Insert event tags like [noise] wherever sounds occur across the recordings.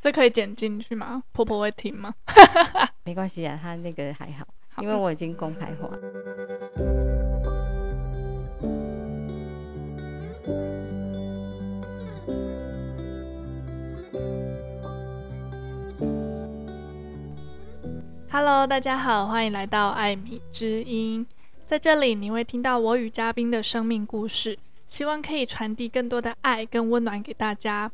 这可以剪进去吗？婆婆会听吗？[laughs] 没关系啊，他那个还好，好，因为我已经公开化。Hello，大家好，欢迎来到艾米之音。在这里，你会听到我与嘉宾的生命故事，希望可以传递更多的爱跟温暖给大家。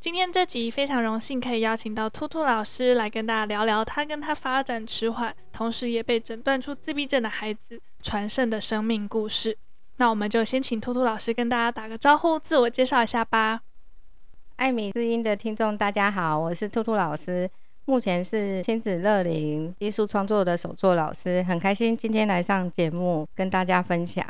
今天这集非常荣幸可以邀请到兔兔老师来跟大家聊聊他跟他发展迟缓，同时也被诊断出自闭症的孩子传圣的生命故事。那我们就先请兔兔老师跟大家打个招呼，自我介绍一下吧。艾米之音的听众大家好，我是兔兔老师，目前是亲子乐龄艺术创作的首座老师，很开心今天来上节目跟大家分享。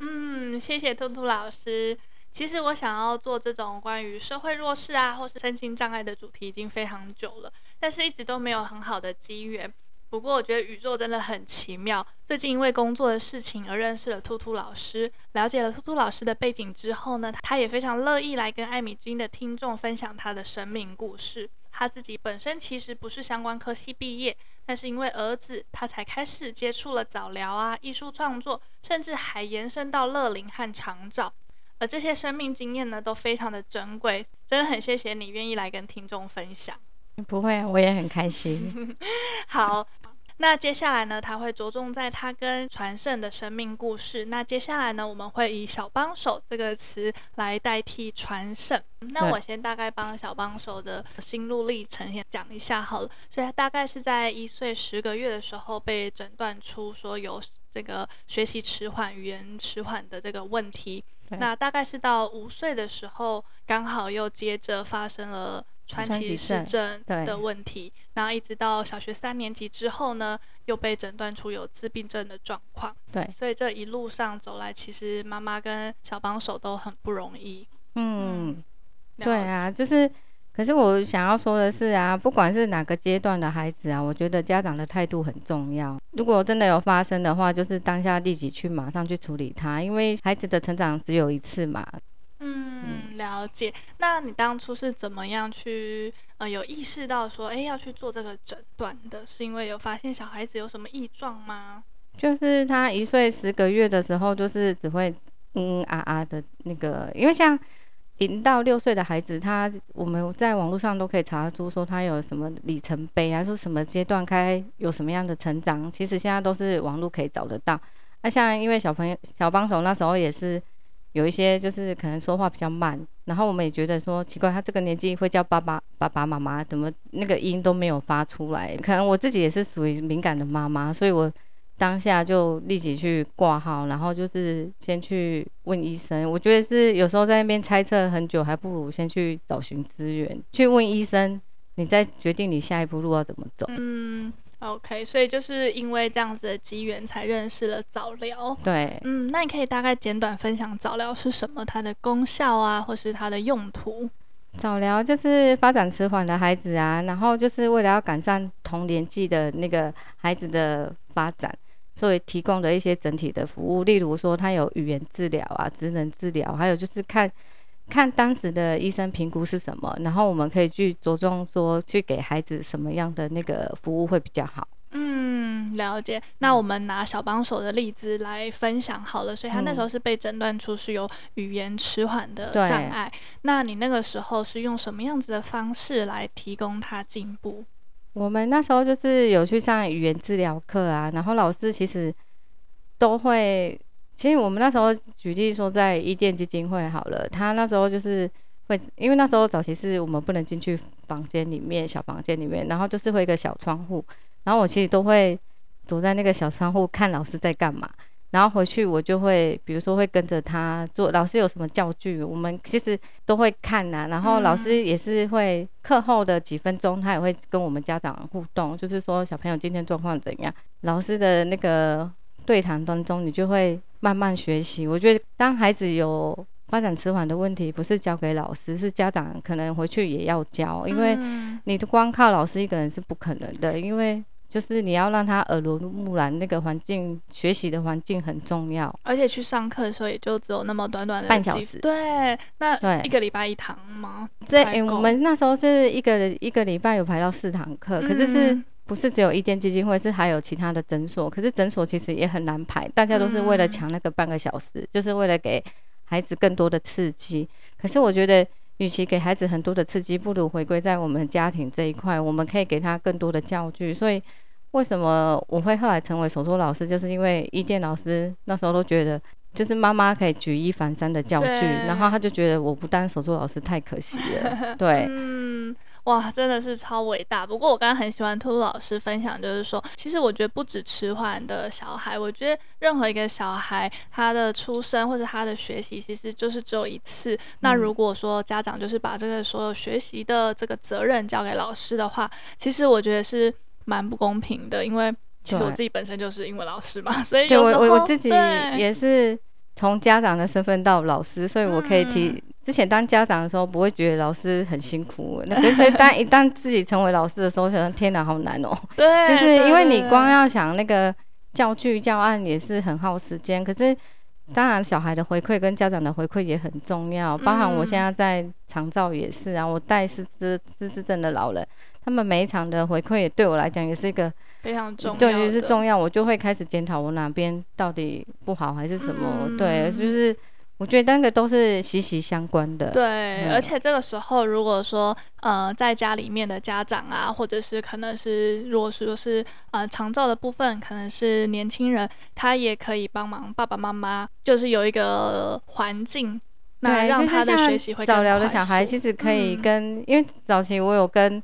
嗯，谢谢兔兔老师。其实我想要做这种关于社会弱势啊，或是身心障碍的主题已经非常久了，但是一直都没有很好的机缘。不过我觉得宇宙真的很奇妙，最近因为工作的事情而认识了兔兔老师，了解了兔兔老师的背景之后呢，他也非常乐意来跟艾米之音的听众分享他的生命故事。他自己本身其实不是相关科系毕业，但是因为儿子，他才开始接触了早疗啊、艺术创作，甚至还延伸到乐龄和长照。而这些生命经验呢，都非常的珍贵，真的很谢谢你愿意来跟听众分享。不会，我也很开心。[laughs] 好，那接下来呢，他会着重在他跟传圣的生命故事。那接下来呢，我们会以小帮手这个词来代替传圣。那我先大概帮小帮手的心路历程先讲一下好了。所以他大概是在一岁十个月的时候被诊断出说有这个学习迟缓、语言迟缓的这个问题。那大概是到五岁的时候，刚好又接着发生了川崎氏症的问题，然后一直到小学三年级之后呢，又被诊断出有自闭症的状况。对，所以这一路上走来，其实妈妈跟小帮手都很不容易。嗯，嗯对啊，就是。可是我想要说的是啊，不管是哪个阶段的孩子啊，我觉得家长的态度很重要。如果真的有发生的话，就是当下立即去马上去处理它，因为孩子的成长只有一次嘛。嗯，了解。那你当初是怎么样去呃有意识到说，哎，要去做这个诊断的？是因为有发现小孩子有什么异状吗？就是他一岁十个月的时候，就是只会嗯，嗯啊啊的那个，因为像。零到六岁的孩子，他我们在网络上都可以查出说他有什么里程碑啊，说什么阶段该有什么样的成长，其实现在都是网络可以找得到。那像因为小朋友小帮手那时候也是有一些就是可能说话比较慢，然后我们也觉得说奇怪，他这个年纪会叫爸爸爸爸妈妈，怎么那个音都没有发出来？可能我自己也是属于敏感的妈妈，所以我。当下就立即去挂号，然后就是先去问医生。我觉得是有时候在那边猜测很久，还不如先去找寻资源，去问医生，你再决定你下一步路要怎么走。嗯，OK，所以就是因为这样子的机缘，才认识了早疗。对，嗯，那你可以大概简短分享早疗是什么，它的功效啊，或是它的用途。早疗就是发展迟缓的孩子啊，然后就是为了要赶上同年纪的那个孩子的发展。所以提供的一些整体的服务，例如说他有语言治疗啊、职能治疗，还有就是看看当时的医生评估是什么，然后我们可以去着重说去给孩子什么样的那个服务会比较好。嗯，了解。那我们拿小帮手的例子来分享好了。所以他那时候是被诊断出是有语言迟缓的障碍。那你那个时候是用什么样子的方式来提供他进步？我们那时候就是有去上语言治疗课啊，然后老师其实都会，其实我们那时候举例说在伊甸基金会好了，他那时候就是会，因为那时候早期是我们不能进去房间里面，小房间里面，然后就是会一个小窗户，然后我其实都会躲在那个小窗户看老师在干嘛。然后回去我就会，比如说会跟着他做，老师有什么教具，我们其实都会看呐、啊。然后老师也是会课后的几分钟，他也会跟我们家长互动，就是说小朋友今天状况怎样。老师的那个对谈当中，你就会慢慢学习。我觉得当孩子有发展迟缓的问题，不是交给老师，是家长可能回去也要教，因为你光靠老师一个人是不可能的，因为。就是你要让他耳濡目染，那个环境学习的环境很重要。而且去上课的时候也就只有那么短短的半小时。对，那对一个礼拜一堂吗？这、欸、我们那时候是一个一个礼拜有排到四堂课，可是是不是只有一间基金会？是还有其他的诊所。可是诊所其实也很难排，大家都是为了抢那个半个小时，嗯、就是为了给孩子更多的刺激。可是我觉得。与其给孩子很多的刺激，不如回归在我们家庭这一块，我们可以给他更多的教具。所以，为什么我会后来成为手作老师，就是因为伊甸老师那时候都觉得，就是妈妈可以举一反三的教具，然后他就觉得我不当手作老师太可惜了。[laughs] 对。嗯哇，真的是超伟大！不过我刚刚很喜欢兔兔老师分享，就是说，其实我觉得不止迟缓的小孩，我觉得任何一个小孩，他的出生或者他的学习，其实就是只有一次。嗯。那如果说家长就是把这个所有学习的这个责任交给老师的话，其实我觉得是蛮不公平的，因为其实我自己本身就是英文老师嘛，所以有时候我我自己也是从家长的身份到老师，所以我可以提。嗯之前当家长的时候，不会觉得老师很辛苦，那 [laughs] 可是当一旦自己成为老师的时候，想天哪，好难哦、喔。[laughs] 对，就是因为你光要想那个教具教案也是很耗时间，可是当然小孩的回馈跟家长的回馈也很重要，包含我现在在长照也是啊，我带失智失智症的老人，他们每一场的回馈也对我来讲也是一个非常重要，对，就是重要，我就会开始检讨我哪边到底不好还是什么，嗯、对，就是。我觉得那个都是息息相关的。对、嗯，而且这个时候，如果说呃，在家里面的家长啊，或者是可能是，如果说是呃长照的部分，可能是年轻人，他也可以帮忙爸爸妈妈，就是有一个环境，那让他的学习会。早疗的小孩其实可以跟，嗯、因为早期我有跟。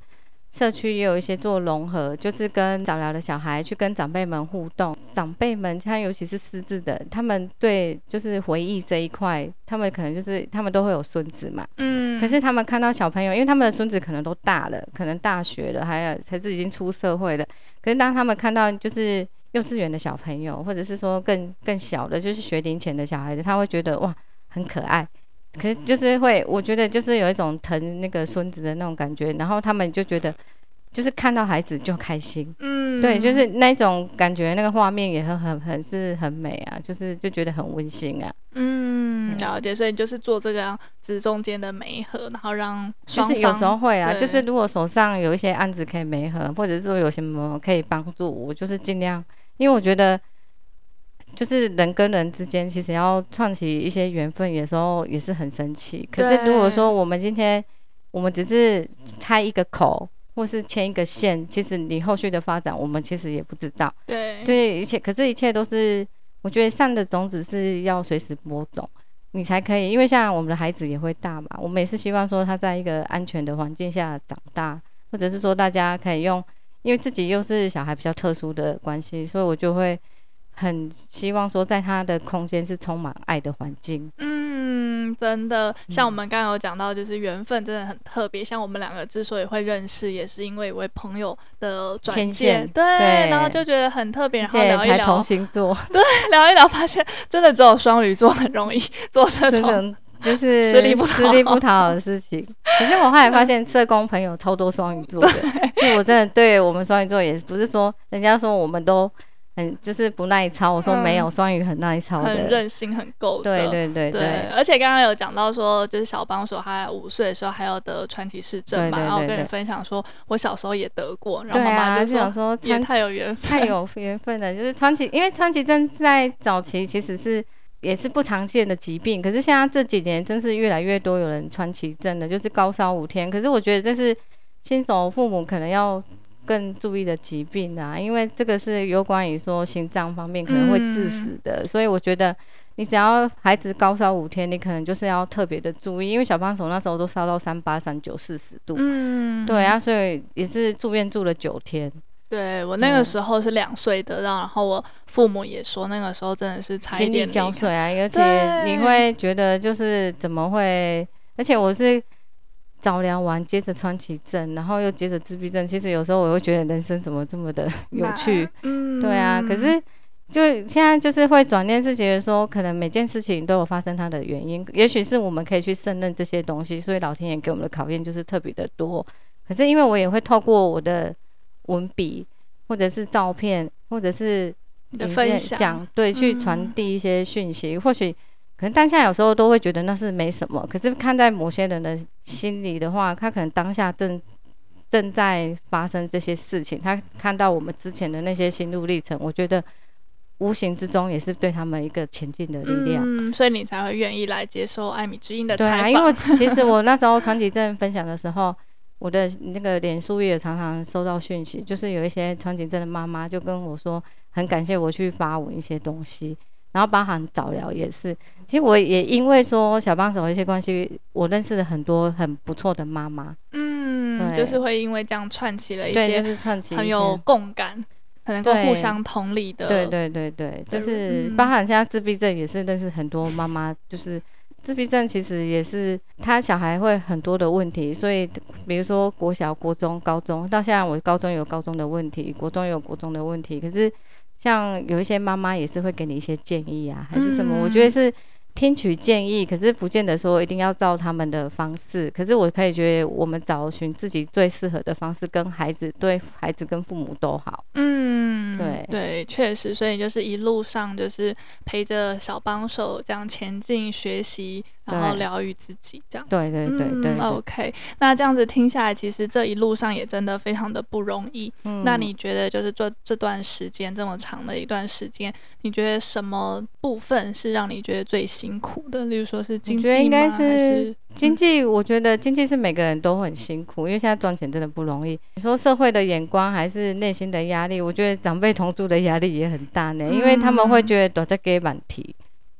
社区也有一些做融合，就是跟早疗的小孩去跟长辈们互动。长辈们，他尤其是失智的，他们对就是回忆这一块，他们可能就是他们都会有孙子嘛。嗯。可是他们看到小朋友，因为他们的孙子可能都大了，可能大学了，还有才是已经出社会了。可是当他们看到就是幼稚园的小朋友，或者是说更更小的，就是学龄前的小孩子，他会觉得哇，很可爱。可是就是会，我觉得就是有一种疼那个孙子的那种感觉，然后他们就觉得，就是看到孩子就开心，嗯，对，就是那种感觉，那个画面也很很很是很美啊，就是就觉得很温馨啊，嗯，了解，所以就是做这个样子中间的媒合，然后让就是有时候会啊，就是如果手上有一些案子可以媒合，或者是说有什么可以帮助我，就是尽量，因为我觉得。就是人跟人之间，其实要创起一些缘分，有时候也是很神奇。可是如果说我们今天我们只是开一个口，或是牵一个线，其实你后续的发展，我们其实也不知道。对，对，一切，可是一切都是，我觉得善的种子是要随时播种，你才可以。因为像我们的孩子也会大嘛，我们也是希望说他在一个安全的环境下长大，或者是说大家可以用，因为自己又是小孩比较特殊的关系，所以我就会。很希望说，在他的空间是充满爱的环境。嗯，真的，像我们刚刚有讲到，就是缘分真的很特别。像我们两个之所以会认识，也是因为一位朋友的转介，对，然后就觉得很特别，然后聊一聊同星座，[laughs] 对，聊一聊，发现真的只有双鱼座很容易做这种 [laughs] 就是吃力不吃力不讨好的事情。可是我后来发现，社工朋友超多双鱼座的，[laughs] 所以我真的对我们双鱼座也不是说人家说我们都。很就是不耐操，我说没有，双、嗯、鱼很耐操的，很任性，很够。对对对对，对而且刚刚有讲到说，就是小帮手他五岁的时候还要得川崎氏症嘛，然后跟你分享说，我小时候也得过，然后妈妈就想说，也太有缘分，[laughs] 太有缘分了。就是川崎，因为川崎症在早期其实是也是不常见的疾病，可是现在这几年真是越来越多有人川崎症的，就是高烧五天。可是我觉得这是新手父母可能要。更注意的疾病啊，因为这个是有关于说心脏方面可能会致死的，嗯，所以我觉得你只要孩子高烧五天，你可能就是要特别的注意，因为小帮手那时候都烧到三八、三九、四十度，嗯，对啊，所以也是住院住了九天。对，我那个时候是两岁的，然后我父母也说那个时候真的是差一点点交瘁啊，而且你会觉得就是怎么会，而且我是。早疗完，接着川崎症，然后又接着自闭症。其实有时候我会觉得人生怎么这么的 [laughs] 有趣，嗯，对啊。可是就现在就是会转念，是觉得说，可能每件事情都有发生它的原因。也许是我们可以去胜任这些东西，所以老天爷给我们的考验就是特别的多。可是因为我也会透过我的文笔，或者是照片，或者是分享，讲对，去传递一些讯息。嗯、或许可能当下有时候都会觉得那是没什么，可是看在某些人的心里的话，他可能当下正正在发生这些事情，他看到我们之前的那些心路历程，我觉得。无形之中也是对他们一个前进的力量，嗯，所以你才会愿意来接受艾米之音的采访。对啊，因为其实我那时候传奇镇分享的时候，我的那个脸书也常常收到讯息，就是有一些传奇镇的妈妈就跟我说，很感谢我去发文一些东西，然后包含早疗也是。其实我也因为说小帮手的一些关系，我认识了很多很不错的妈妈。嗯，就是会因为这样串起了一些，就是串起很有共感。可能够互相同理的，对对对对，就是包含现在自闭症也是认识很多妈妈，就是自闭症其实也是他小孩会很多的问题，所以比如说国小、国中、高中，到现在我高中有高中的问题，国中有国中的问题，可是像有一些妈妈也是会给你一些建议啊，还是什么，我觉得是。听取建议，可是不见得说一定要照他们的方式。可是我可以觉得，我们找寻自己最适合的方式，跟孩子对孩子跟父母都好。嗯，对对，确实。所以就是一路上就是陪着小帮手这样前进学习。然后疗愈自己，这样子。对对对对，对。嗯，OK，那这样子听下来，其实这一路上也真的非常的不容易。嗯。那你觉得，就是这这段时间这么长的一段时间，你觉得什么部分是让你觉得最辛苦的？例如说是经济吗？我觉得应该是经济。我觉得经济是每个人都很辛苦，因为现在赚钱真的不容易。你说社会的眼光还是内心的压力？我觉得长辈同住的压力也很大呢，因为他们会觉得躲在给满题。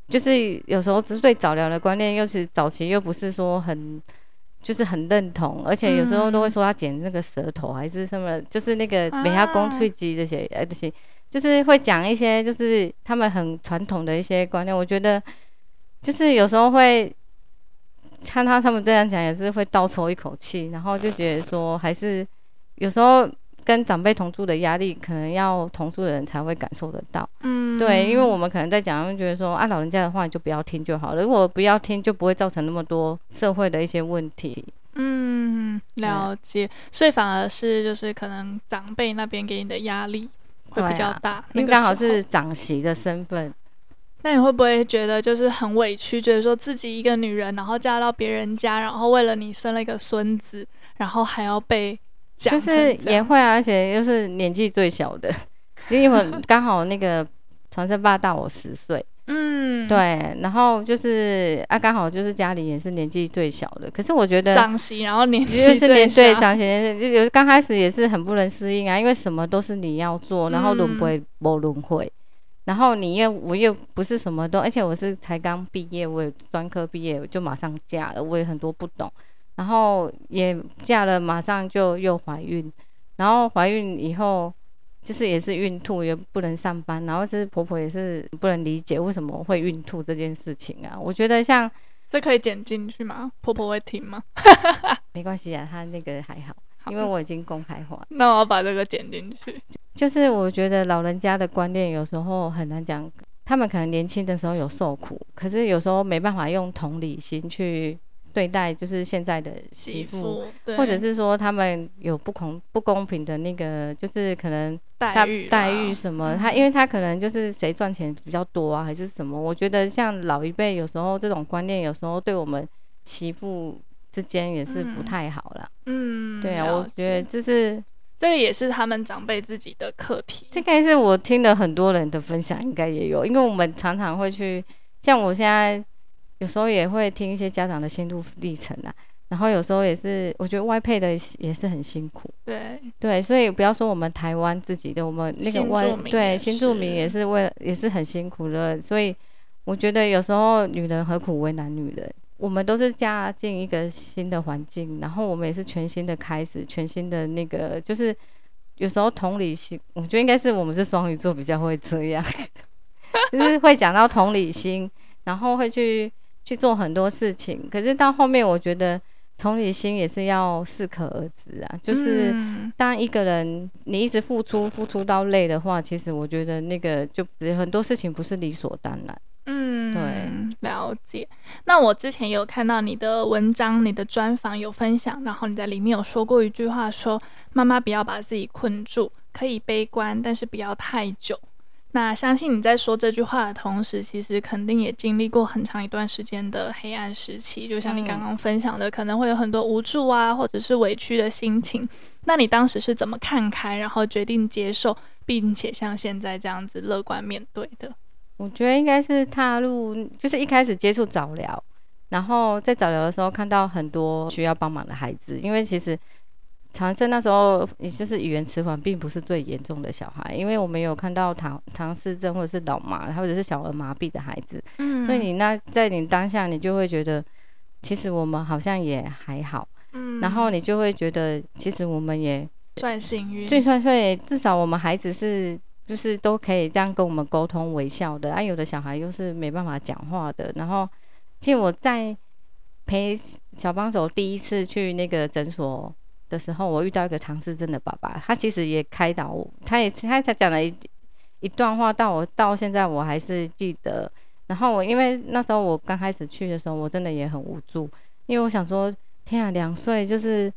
就是有时候只是对早疗的观念，又是早期又不是说很，就是很认同，而且有时候都会说他剪那个舌头还是什么，就是那个美牙弓脆鸡这些，呃这些，就是会讲一些就是他们很传统的一些观念。我觉得就是有时候会看他他们这样讲，也是会倒抽一口气，然后就觉得说还是有时候。跟长辈同住的压力，可能要同住的人才会感受得到。嗯，对，因为我们可能在讲，会觉得说，啊，老人家的话你就不要听就好了。如果不要听，就不会造成那么多社会的一些问题。嗯，了解。所以反而是就是可能长辈那边给你的压力会比较大，因为刚好是长媳的身份。那你会不会觉得就是很委屈，觉得说自己一个女人，然后嫁到别人家，然后为了你生了一个孙子，然后还要被。就是也会啊，而且又是年纪最小的，[laughs] 因为刚好那个传声爸大我十岁，嗯，对，然后就是啊，刚好就是家里也是年纪最小的，可是我觉得长媳，然后年纪是年对长媳，就有刚开始也是很不能适应啊，因为什么都是你要做，然后轮回不轮回，然后你又我又不是什么都，而且我是才刚毕业，我也专科毕业就马上嫁了，我也很多不懂。然后也嫁了，马上就又怀孕，然后怀孕以后就是也是孕吐，也不能上班，然后是婆婆也是不能理解为什么会孕吐这件事情啊。我觉得像这可以剪进去吗？婆婆会听吗？[laughs] 没关系啊，她那个还好，好，因为我已经公开化。那我要把这个剪进去。就是我觉得老人家的观念有时候很难讲，他们可能年轻的时候有受苦，可是有时候没办法用同理心去。对待就是现在的媳妇，或者是说他们有不公不公平的那个，就是可能他待遇什么，他因为他可能就是谁赚钱比较多啊，还是什么？我觉得像老一辈有时候这种观念，有时候对我们媳妇之间也是不太好了。嗯，对啊，我觉得这是这个也是他们长辈自己的课题。[laughs] 这个是我听了很多人的分享，应该也有，因为我们常常会去，像我现在。有时候也会听一些家长的心路历程啊，然后有时候也是，我觉得外配的也是很辛苦。对对，所以不要说我们台湾自己的，我们那个外对新住民也是为了也是很辛苦的。所以我觉得有时候女人何苦为难女人？我们都是嫁进一个新的环境，然后我们也是全新的开始，全新的那个就是有时候同理心，我觉得应该是我们是双鱼座比较会这样，[laughs] 就是会讲到同理心，然后会去。去做很多事情，可是到后面，我觉得同理心也是要适可而止啊。就是当一个人你一直付出，付出到累的话，其实我觉得那个就很多事情不是理所当然。嗯，对，了解。那我之前有看到你的文章，你的专访有分享，然后你在里面有说过一句话说，说妈妈不要把自己困住，可以悲观，但是不要太久。那相信你在说这句话的同时，其实肯定也经历过很长一段时间的黑暗时期。就像你刚刚分享的，可能会有很多无助啊，或者是委屈的心情。那你当时是怎么看开，然后决定接受，并且像现在这样子乐观面对的？我觉得应该是踏入，就是一开始接触早疗，然后在早疗的时候看到很多需要帮忙的孩子，因为其实。长症那时候，也就是语言迟缓，并不是最严重的小孩，因为我们有看到唐唐氏症或者是脑麻，或者是小儿麻痹的孩子。嗯，所以你那在你当下，你就会觉得，其实我们好像也还好。嗯，然后你就会觉得，其实我们也算幸运，最算所以至少我们孩子是就是都可以这样跟我们沟通微笑的。啊，有的小孩又是没办法讲话的。然后，其实我在陪小帮手第一次去那个诊所的时候，我遇到一个唐氏症的爸爸，他其实也开导我，他也他才讲了一一段话，到我到现在我还是记得。然后我因为那时候我刚开始去的时候，我真的也很无助，因为我想说，天啊，两岁就是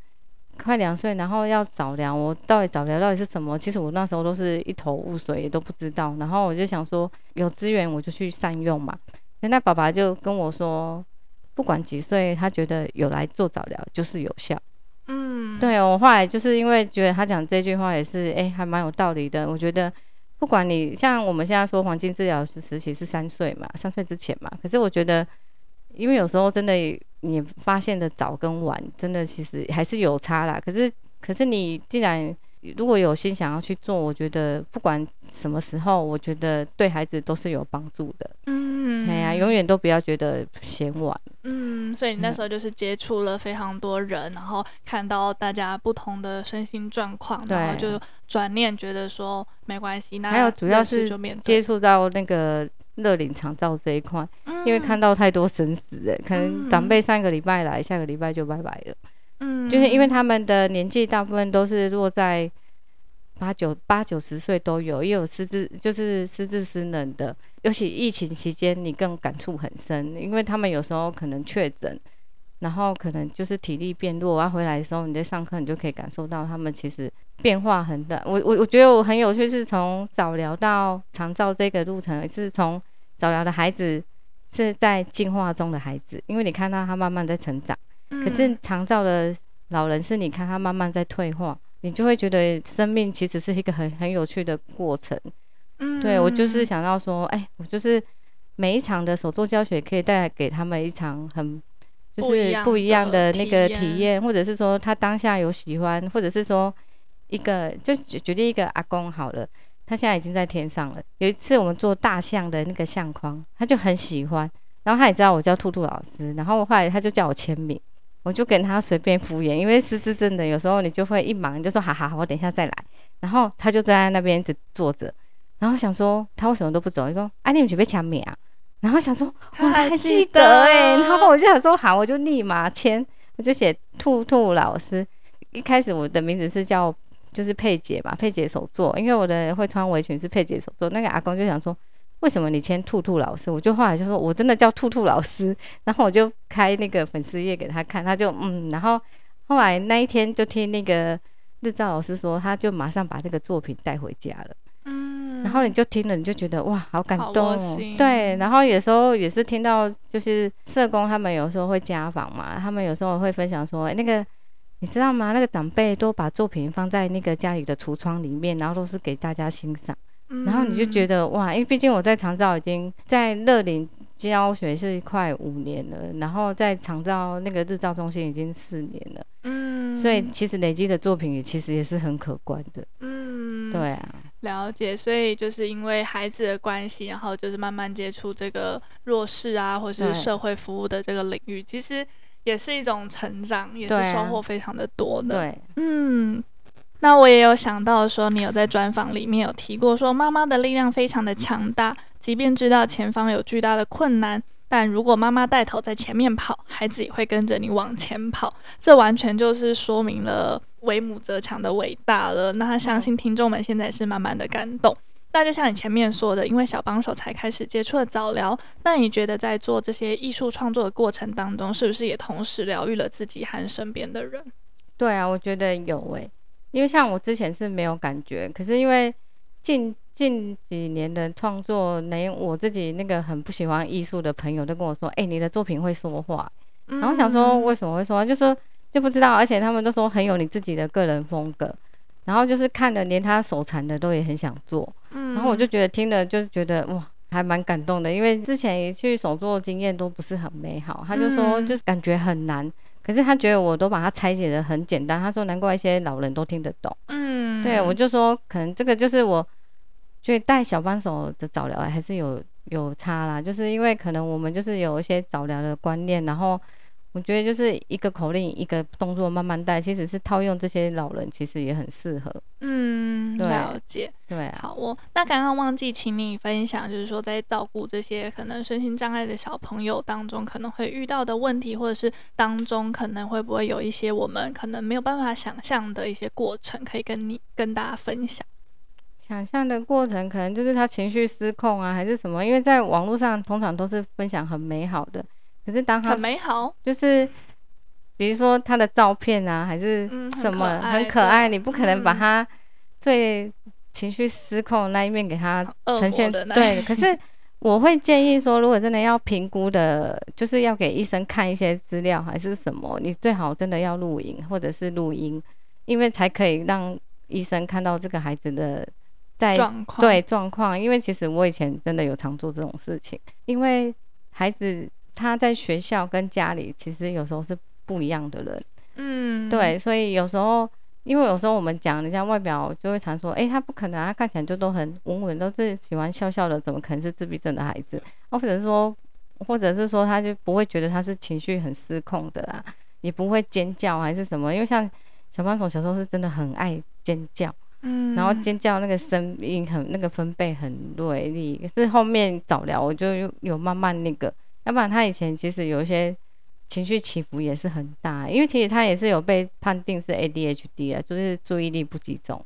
快两岁，然后要早疗，我到底早疗到底是什么？其实我那时候都是一头雾水，也都不知道。然后我就想说，有资源我就去善用嘛。那爸爸就跟我说，不管几岁，他觉得有来做早疗就是有效。嗯，对，我后来就是因为觉得他讲这句话也是，哎、欸，还蛮有道理的。我觉得不管你像我们现在说黄金治疗时期是三岁嘛，三岁之前嘛，可是我觉得，因为有时候真的你发现的早跟晚，真的其实还是有差啦。可是，可是你既然如果有心想要去做，我觉得不管什么时候，我觉得对孩子都是有帮助的。啊，永远都不要觉得嫌晚。嗯，所以你那时候就是接触了非常多人，嗯、然后看到大家不同的身心状况，然后就转念觉得说没关系。那还有主要是接触到那个乐龄长照这一块，嗯、因为看到太多生死了，可能长辈上个礼拜来，下个礼拜就拜拜了。嗯，就是因为他们的年纪大部分都是落在八九八九十岁都有，也有失智，就是失智失能的。尤其疫情期间，你更感触很深，因为他们有时候可能确诊，然后可能就是体力变弱，然后回来的时候你在上课，你就可以感受到他们其实变化很大。我我我觉得我很有趣，是从早疗到长照这个路程，是从早疗的孩子是在进化中的孩子，因为你看到他慢慢在成长。可是长照的老人是你看他慢慢在退化，你就会觉得生命其实是一个很很有趣的过程。嗯，对，我就是想到说，哎，我就是每一场的手作教学可以带来给他们一场很就是不一样的那个体验，或者是说他当下有喜欢，或者是说一个就举例一个阿公好了，他现在已经在天上了。有一次我们做大象的那个相框，他就很喜欢，然后他也知道我叫兔兔老师，然后后来他就叫我签名。我就跟他随便敷衍，因为失智症的有时候你就会一忙就说好好好，我等一下再来。然后他就站在那边一直坐着，然后想说他为什么都不走？你说啊，你们准备签名啊？然后想说我还记得哎、然后我就想说好，我就立马签，我就写兔兔老师。一开始我的名字是叫就是佩姐嘛，佩姐手作，因为我的会穿围裙是佩姐手作。那个阿公就想说。为什么你签兔兔老师？我就后来就说，我真的叫兔兔老师。[laughs] 然后我就开那个粉丝页给他看，他就嗯。然后后来那一天就听那个日照老师说，他就马上把那个作品带回家了。嗯。然后你就听了，你就觉得哇，好感动哦。对。然后有时候也是听到，就是社工他们有时候会家访嘛，他们有时候会分享说，那个你知道吗？那个长辈都把作品放在那个家里的橱窗里面，然后都是给大家欣赏。然后你就觉得哇，因为毕竟我在长照已经在乐龄教学是快五年了，然后在长照那个日照中心已经四年了，嗯，所以其实累积的作品也其实也是很可观的，嗯，对啊，了解，所以就是因为孩子的关系，然后就是慢慢接触这个弱势啊，或是社会服务的这个领域，其实也是一种成长，也是收获非常的多的，对，嗯。那我也有想到说，你有在专访里面有提过说，妈妈的力量非常的强大，即便知道前方有巨大的困难，但如果妈妈带头在前面跑，孩子也会跟着你往前跑。[laughs] 这完全就是说明了为母则强的伟大了。那相信听众们现在是慢慢的感动。那就像你前面说的，因为小帮手才开始接触了早疗，那你觉得在做这些艺术创作的过程当中，是不是也同时疗愈了自己和身边的人？对啊，我觉得有诶、因为像我之前是没有感觉，可是因为近近几年的创作，连我自己那个很不喜欢艺术的朋友都跟我说：“哎、欸，你的作品会说话。嗯”然后我想说为什么会说话，就说就不知道，而且他们都说很有你自己的个人风格。然后就是看了，连他手残的都也很想做。嗯，然后我就觉得听了就是觉得哇，还蛮感动的，因为之前去手作经验都不是很美好。他就说就是感觉很难，可是他觉得我都把它拆解的很简单。他说难怪一些老人都听得懂。嗯，对，我就说可能这个就是我觉得带小帮手的早疗还是有有差啦，就是因为可能我们就是有一些早疗的观念，然后。我觉得就是一个口令，一个动作慢慢带，其实是套用这些老人，其实也很适合。嗯，了解。对，好，我那刚刚忘记请你分享，就是说在照顾这些可能身心障碍的小朋友当中，可能会遇到的问题，或者是当中可能会不会有一些我们可能没有办法想象的一些过程，可以跟你跟大家分享。想象的过程，可能就是他情绪失控啊，还是什么？因为在网络上通常都是分享很美好的。可是当他很美好，就是比如说他的照片啊，还是什么、嗯、很可爱，你不可能把他最情绪失控的那一面给他呈现。对，可是我会建议说，如果真的要评估的，就是要给医生看一些资料还是什么，你最好真的要录影或者是录音，因为才可以让医生看到这个孩子的在。对状况。因为其实我以前真的有常做这种事情，因为孩子。他在学校跟家里其实有时候是不一样的人，嗯，对，所以有时候，因为有时候我们讲人家外表就会常说，诶、欸，他不可能，他看起来就都很稳稳，都是喜欢笑笑的，怎么可能是自闭症的孩子？或者是说，或者是说，他就不会觉得他是情绪很失控的啊，也不会尖叫还是什么？因为像小帮手小时候是真的很爱尖叫，嗯，然后尖叫那个声音很那个分贝很锐利，可是后面早疗我就有有慢慢那个。要不然他以前其实有一些情绪起伏也是很大，因为其实他也是有被判定是 ADHD 啊，就是注意力不集中。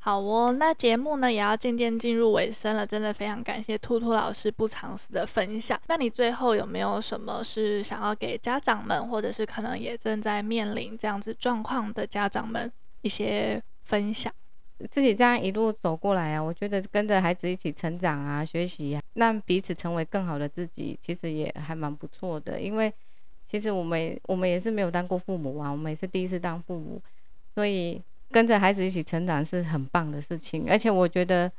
好哦，那节目呢也要渐渐进入尾声了，真的非常感谢兔兔老师不藏私的分享。那你最后有没有什么是想要给家长们，或者是可能也正在面临这样子状况的家长们一些分享？自己这样一路走过来啊，我觉得跟着孩子一起成长啊，学习啊，让彼此成为更好的自己，其实也还蛮不错的。因为其实我们我们也是没有当过父母啊，我们也是第一次当父母，所以跟着孩子一起成长是很棒的事情。而且我觉得，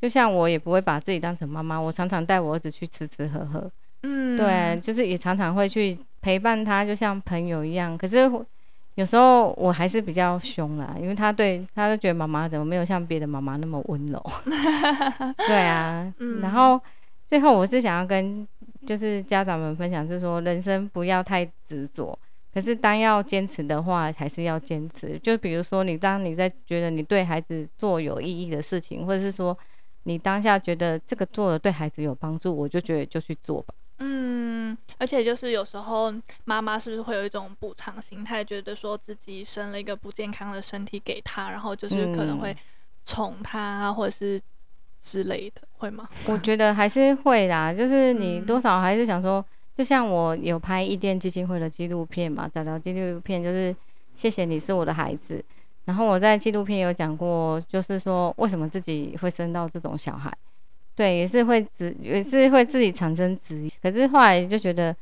就像我也不会把自己当成妈妈，我常常带我儿子去吃吃喝喝，嗯，对，就是也常常会去陪伴他，就像朋友一样。可是。有时候我还是比较凶啦，因为他对他就觉得妈妈怎么没有像别的妈妈那么温柔。[laughs] 对啊，嗯，然后最后我是想要跟就是家长们分享，是说人生不要太执着，可是当要坚持的话，还是要坚持。就比如说你当你在觉得你对孩子做有意义的事情，或者是说你当下觉得这个做的对孩子有帮助，我就觉得就去做吧。嗯，而且就是有时候妈妈是不是会有一种补偿心态，觉得说自己生了一个不健康的身体给他，然后就是可能会宠他或者是之类的，会吗？我觉得还是会啦，就是你多少还是想说，就像我有拍一甸基金会的纪录片嘛，早疗纪录片就是谢谢你是我的孩子，然后我在纪录片有讲过，就是说为什么自己会生到这种小孩。对，也是会自也是会自己产生质疑，可是后来就觉得，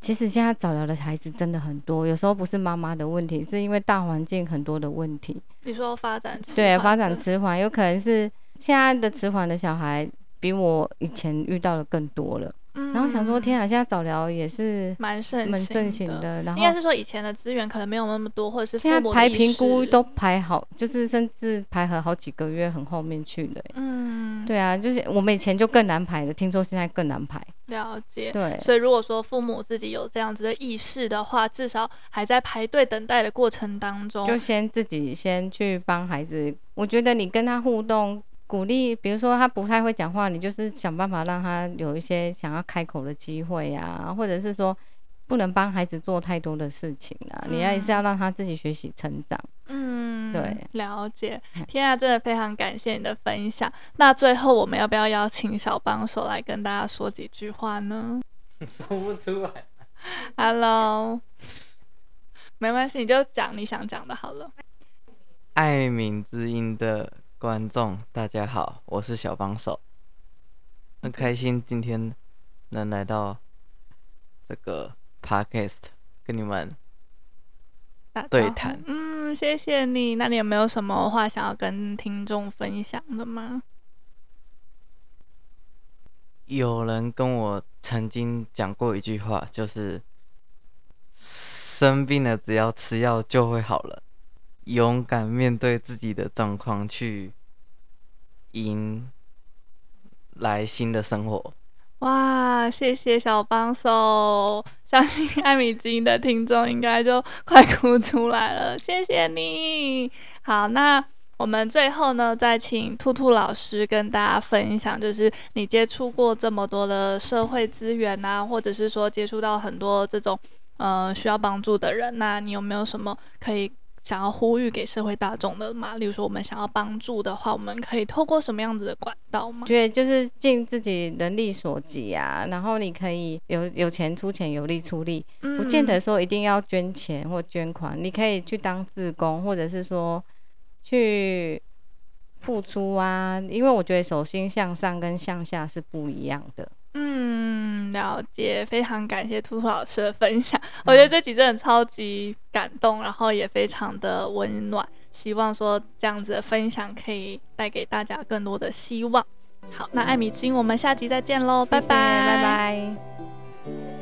其实现在早疗的孩子真的很多，有时候不是妈妈的问题，是因为大环境很多的问题。你说发展迟？对，发展迟缓，有可能是现在的迟缓的小孩比我以前遇到的更多了。然后想说，天啊，现在早疗也是蛮盛蛮盛行的。然后应该是说以前的资源可能没有那么多，或者是现在排评估都排好，就是甚至排和好几个月很后面去的。嗯，对啊，就是我们以前就更难排的，听说现在更难排。了解。对，所以如果说父母自己有这样子的意识的话，至少还在排队等待的过程当中，就先自己先去帮孩子。我觉得你跟他互动。鼓励，比如说他不太会讲话，你就是想办法让他有一些想要开口的机会啊，或者是说不能帮孩子做太多的事情啊，嗯、你还是要让他自己学习成长。嗯，对，了解。天啊，真的非常感谢你的分享。那最后我们要不要邀请小帮手来跟大家说几句话呢？[laughs] 说不出来。Hello，没关系，你就讲你想讲的好了。爱民之音的观众，大家好，我是小帮手，很开心今天能来到这个 podcast 跟你们对谈。嗯，谢谢你。那你有没有什么话想要跟听众分享的吗？有人跟我曾经讲过一句话，就是生病了只要吃药就会好了。勇敢面对自己的状况，去迎来新的生活。哇，谢谢小帮手！相信爱米之音的听众应该就快哭出来了。谢谢你。好，那我们最后呢，再请兔兔老师跟大家分享，就是你接触过这么多的社会资源啊，或者是说接触到很多这种呃需要帮助的人，那你有没有什么可以？想要呼吁给社会大众的嘛，例如说我们想要帮助的话，我们可以透过什么样子的管道吗？觉得就是尽自己能力所及啊，然后你可以有有钱出钱，有力出力，不见得说一定要捐钱或捐款，你可以去当志工，或者是说去付出啊，因为我觉得手心向上跟向下是不一样的。嗯，了解，非常感谢兔兔老师的分享。嗯、我觉得这集真的超级感动，然后也非常的温暖。希望说这样子的分享可以带给大家更多的希望。好，那艾米君，我们下集再见喽，拜拜，拜拜。